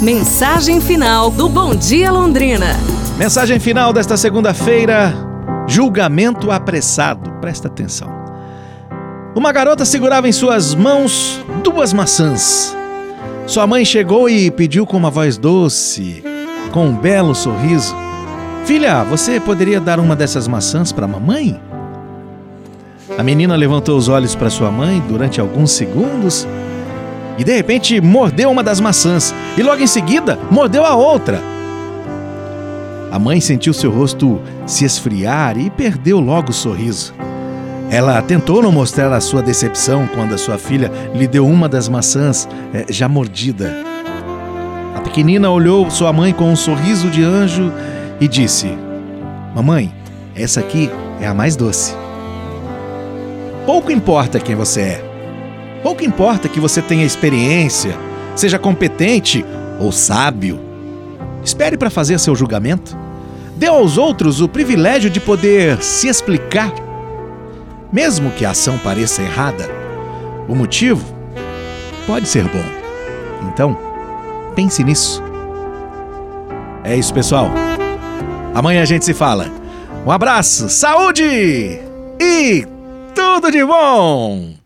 Mensagem final do Bom Dia Londrina. Mensagem final desta segunda-feira: julgamento apressado. Presta atenção. Uma garota segurava em suas mãos duas maçãs. Sua mãe chegou e pediu com uma voz doce, com um belo sorriso: Filha, você poderia dar uma dessas maçãs para mamãe? A menina levantou os olhos para sua mãe durante alguns segundos e de repente mordeu uma das maçãs e logo em seguida mordeu a outra. A mãe sentiu seu rosto se esfriar e perdeu logo o sorriso. Ela tentou não mostrar a sua decepção quando a sua filha lhe deu uma das maçãs eh, já mordida. A pequenina olhou sua mãe com um sorriso de anjo e disse: Mamãe, essa aqui é a mais doce. Pouco importa quem você é. Pouco importa que você tenha experiência, seja competente ou sábio. Espere para fazer seu julgamento. Dê aos outros o privilégio de poder se explicar. Mesmo que a ação pareça errada, o motivo pode ser bom. Então, pense nisso. É isso, pessoal. Amanhã a gente se fala. Um abraço, saúde e tudo de bom!